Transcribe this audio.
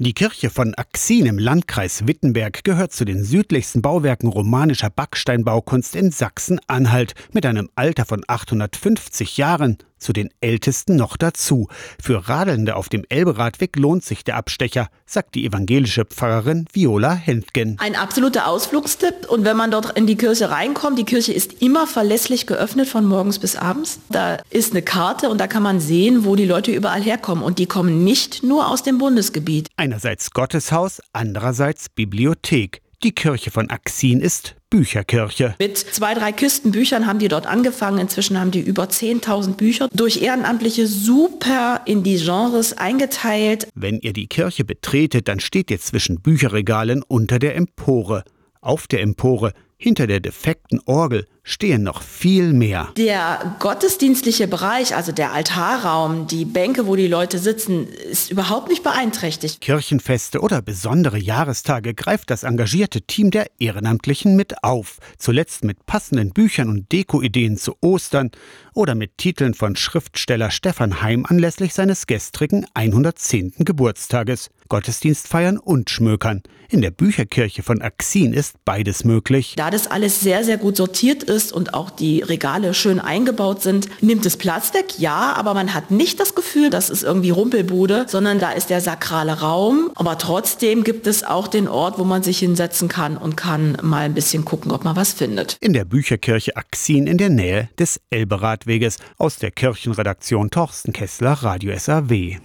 Die Kirche von Axin im Landkreis Wittenberg gehört zu den südlichsten Bauwerken romanischer Backsteinbaukunst in Sachsen-Anhalt mit einem Alter von 850 Jahren zu den ältesten noch dazu. Für Radelnde auf dem Elberadweg lohnt sich der Abstecher, sagt die evangelische Pfarrerin Viola Hentgen. Ein absoluter Ausflugstipp. Und wenn man dort in die Kirche reinkommt, die Kirche ist immer verlässlich geöffnet von morgens bis abends. Da ist eine Karte und da kann man sehen, wo die Leute überall herkommen. Und die kommen nicht nur aus dem Bundesgebiet. Einerseits Gotteshaus, andererseits Bibliothek. Die Kirche von Axin ist Bücherkirche. Mit zwei, drei Kisten Büchern haben die dort angefangen. Inzwischen haben die über 10.000 Bücher durch Ehrenamtliche super in die Genres eingeteilt. Wenn ihr die Kirche betretet, dann steht ihr zwischen Bücherregalen unter der Empore. Auf der Empore, hinter der defekten Orgel, stehen noch viel mehr. Der gottesdienstliche Bereich, also der Altarraum, die Bänke, wo die Leute sitzen, ist überhaupt nicht beeinträchtigt. Kirchenfeste oder besondere Jahrestage greift das engagierte Team der Ehrenamtlichen mit auf. Zuletzt mit passenden Büchern und Dekoideen zu Ostern oder mit Titeln von Schriftsteller Stefan Heim anlässlich seines gestrigen 110. Geburtstages. Gottesdienst feiern und schmökern. In der Bücherkirche von Axin ist beides möglich. Da das alles sehr, sehr gut sortiert ist, und auch die Regale schön eingebaut sind, nimmt es Platz weg, ja, aber man hat nicht das Gefühl, das ist irgendwie Rumpelbude, sondern da ist der sakrale Raum. Aber trotzdem gibt es auch den Ort, wo man sich hinsetzen kann und kann mal ein bisschen gucken, ob man was findet. In der Bücherkirche Axin in der Nähe des Elberadweges aus der Kirchenredaktion Torsten Kessler, Radio SAW.